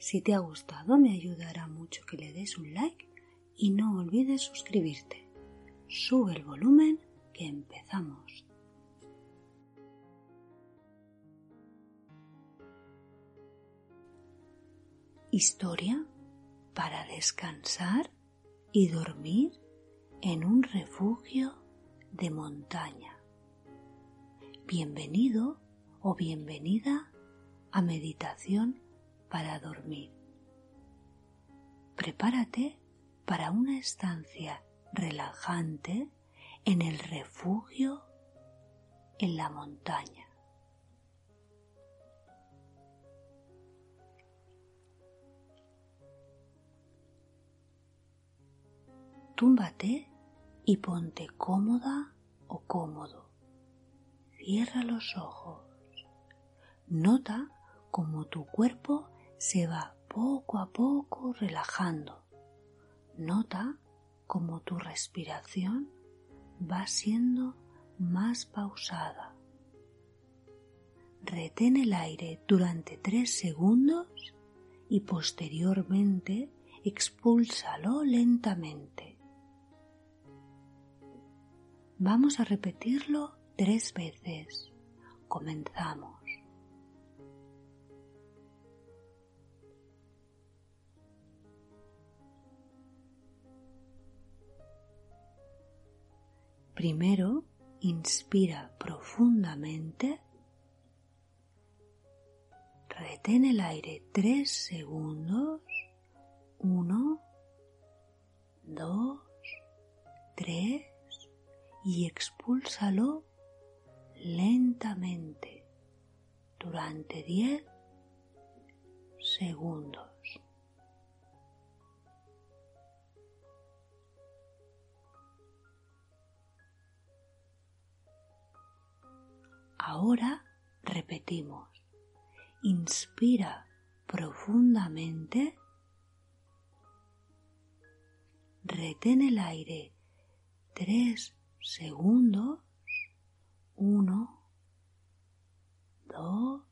Si te ha gustado me ayudará mucho que le des un like y no olvides suscribirte. Sube el volumen que empezamos. Historia para descansar y dormir en un refugio de montaña. Bienvenido o bienvenida a meditación para dormir. Prepárate para una estancia relajante en el refugio en la montaña. Túmbate y ponte cómoda o cómodo. Cierra los ojos. Nota cómo tu cuerpo se va poco a poco relajando. Nota cómo tu respiración va siendo más pausada. Retén el aire durante tres segundos y posteriormente expúlsalo lentamente. Vamos a repetirlo tres veces. Comenzamos. Primero, inspira profundamente, retén el aire tres segundos, uno, dos, tres, y expúlsalo lentamente durante diez segundos. Ahora repetimos. Inspira profundamente. Retén el aire tres segundos. Uno, dos,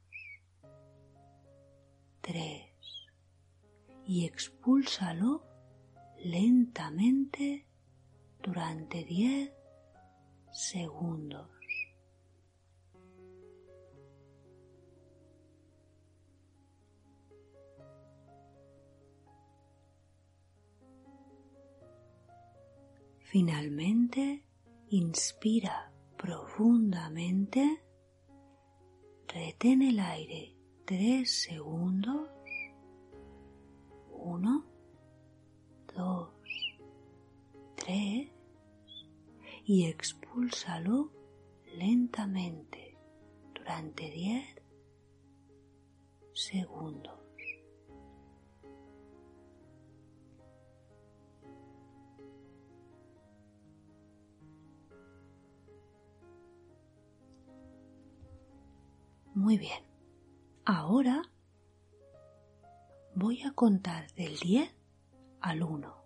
tres. Y expúlsalo lentamente durante diez segundos. Finalmente, inspira profundamente, retén el aire tres segundos, uno, dos, tres, y expúlsalo lentamente durante diez segundos. Muy bien. Ahora voy a contar del 10 al 1.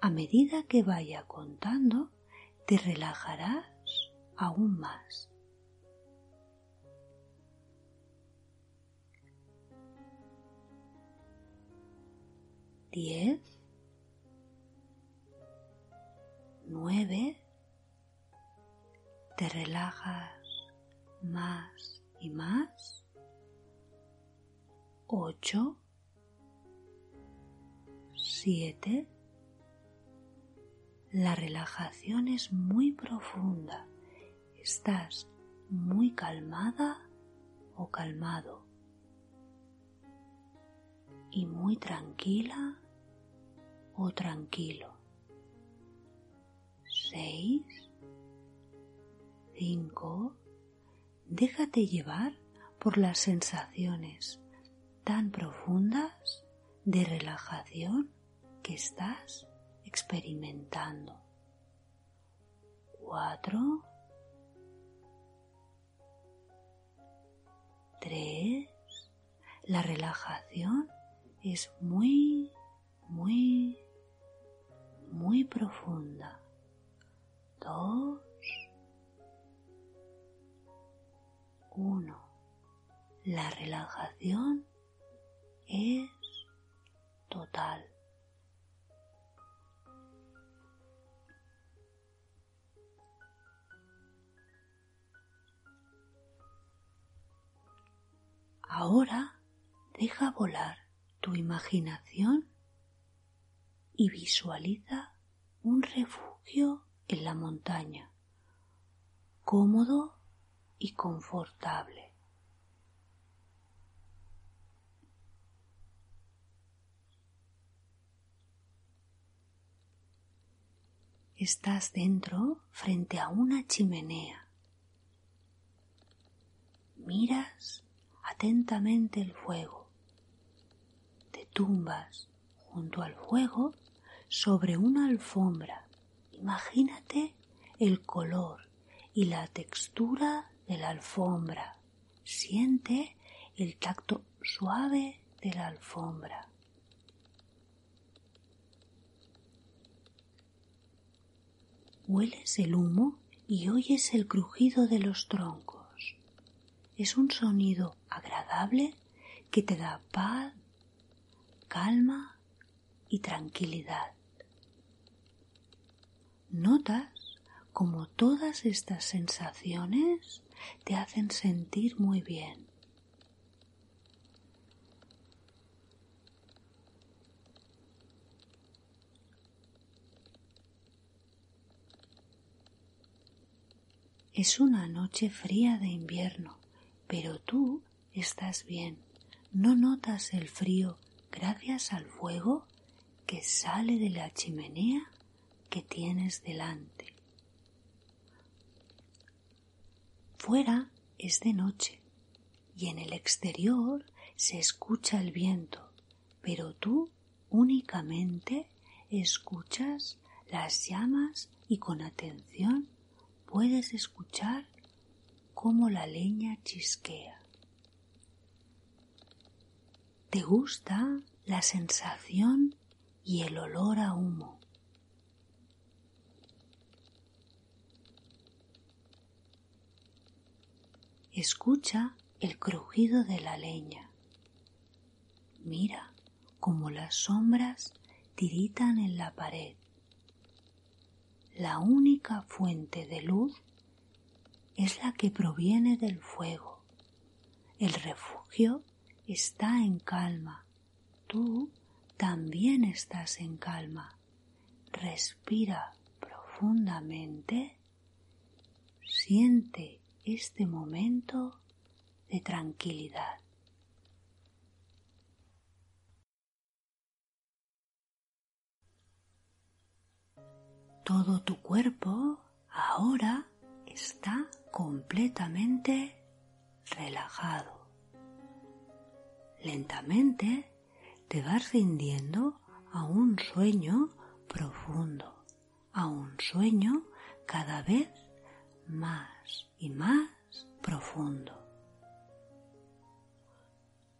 A medida que vaya contando, te relajarás aún más. Diez, nueve, te relajas más y más. Ocho, siete. La relajación es muy profunda. Estás muy calmada o calmado y muy tranquila o tranquilo. Seis, cinco, déjate llevar por las sensaciones tan profundas de relajación que estás experimentando. Cuatro. Tres. La relajación es muy, muy, muy profunda. Dos. Uno. La relajación es total. Ahora deja volar tu imaginación y visualiza un refugio en la montaña, cómodo y confortable. Estás dentro frente a una chimenea. Miras atentamente el fuego. Te tumbas junto al fuego sobre una alfombra. Imagínate el color y la textura de la alfombra. Siente el tacto suave de la alfombra. Hueles el humo y oyes el crujido de los troncos. Es un sonido agradable que te da paz, calma y tranquilidad. Notas como todas estas sensaciones te hacen sentir muy bien. Es una noche fría de invierno, pero tú estás bien. No notas el frío gracias al fuego que sale de la chimenea que tienes delante. Fuera es de noche y en el exterior se escucha el viento, pero tú únicamente escuchas las llamas y con atención puedes escuchar cómo la leña chisquea. ¿Te gusta la sensación y el olor a humo? Escucha el crujido de la leña. Mira cómo las sombras tiritan en la pared la única fuente de luz es la que proviene del fuego. El refugio está en calma. Tú también estás en calma. Respira profundamente. Siente este momento de tranquilidad. Todo tu cuerpo ahora está completamente relajado. Lentamente te vas rindiendo a un sueño profundo, a un sueño cada vez más y más profundo.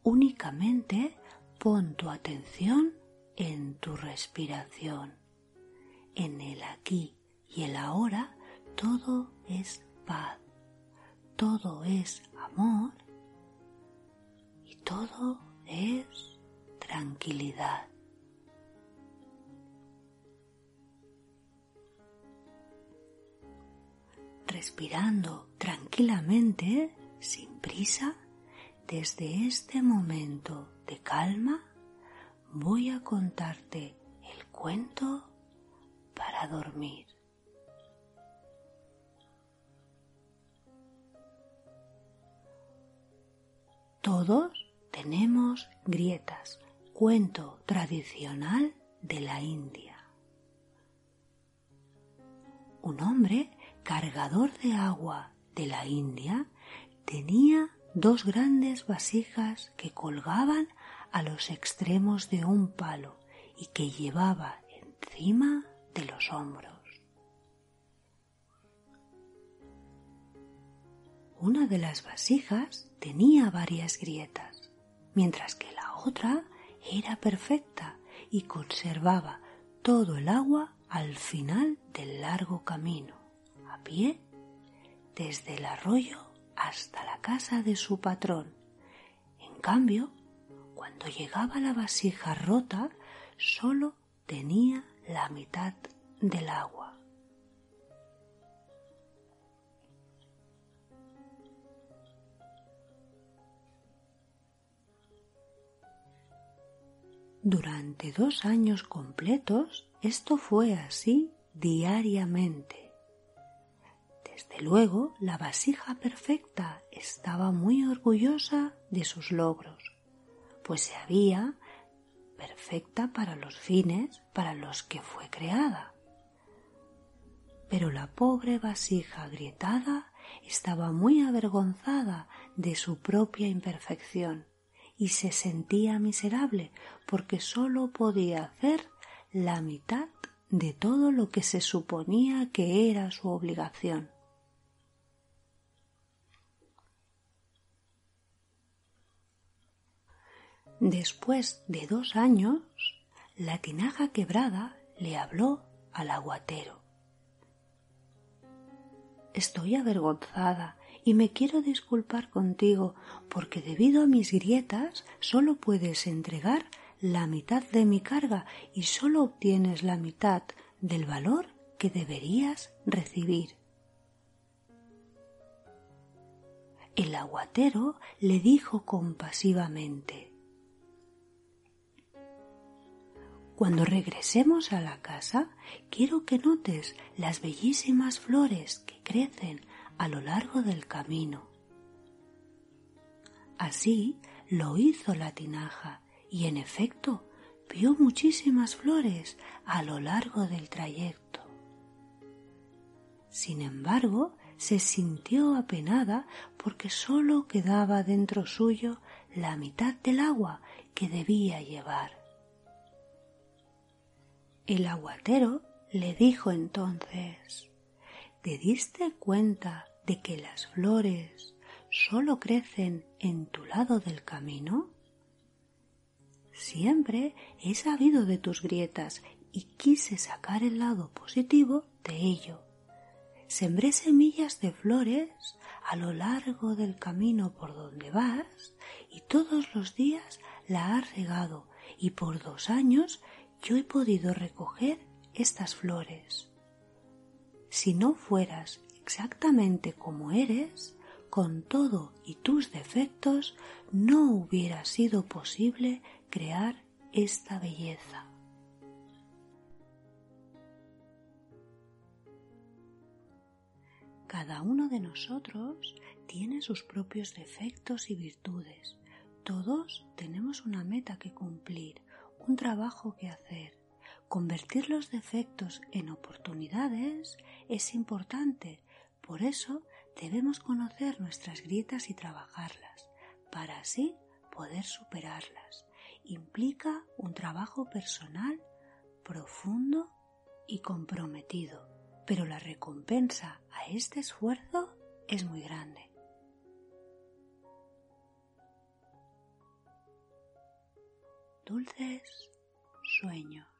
Únicamente pon tu atención en tu respiración en el aquí y el ahora todo es paz, todo es amor y todo es tranquilidad. Respirando tranquilamente, sin prisa, desde este momento de calma, voy a contarte el cuento para dormir. Todos tenemos grietas, cuento tradicional de la India. Un hombre cargador de agua de la India tenía dos grandes vasijas que colgaban a los extremos de un palo y que llevaba encima de los hombros. Una de las vasijas tenía varias grietas, mientras que la otra era perfecta y conservaba todo el agua al final del largo camino, a pie, desde el arroyo hasta la casa de su patrón. En cambio, cuando llegaba la vasija rota, solo tenía la mitad del agua. Durante dos años completos esto fue así diariamente. Desde luego, la vasija perfecta estaba muy orgullosa de sus logros, pues se había perfecta para los fines para los que fue creada. Pero la pobre vasija agrietada estaba muy avergonzada de su propia imperfección y se sentía miserable porque sólo podía hacer la mitad de todo lo que se suponía que era su obligación. Después de dos años, la tinaja quebrada le habló al aguatero. Estoy avergonzada y me quiero disculpar contigo porque debido a mis grietas solo puedes entregar la mitad de mi carga y solo obtienes la mitad del valor que deberías recibir. El aguatero le dijo compasivamente Cuando regresemos a la casa, quiero que notes las bellísimas flores que crecen a lo largo del camino. Así lo hizo la tinaja y en efecto vio muchísimas flores a lo largo del trayecto. Sin embargo, se sintió apenada porque sólo quedaba dentro suyo la mitad del agua que debía llevar. El aguatero le dijo entonces ¿Te diste cuenta de que las flores solo crecen en tu lado del camino? Siempre he sabido de tus grietas y quise sacar el lado positivo de ello. Sembré semillas de flores a lo largo del camino por donde vas y todos los días la has regado y por dos años yo he podido recoger estas flores si no fueras exactamente como eres, con todo y tus defectos, no hubiera sido posible crear esta belleza. Cada uno de nosotros tiene sus propios defectos y virtudes. Todos tenemos una meta que cumplir, un trabajo que hacer. Convertir los defectos en oportunidades es importante, por eso debemos conocer nuestras grietas y trabajarlas, para así poder superarlas. Implica un trabajo personal profundo y comprometido, pero la recompensa a este esfuerzo es muy grande. Dulces sueños.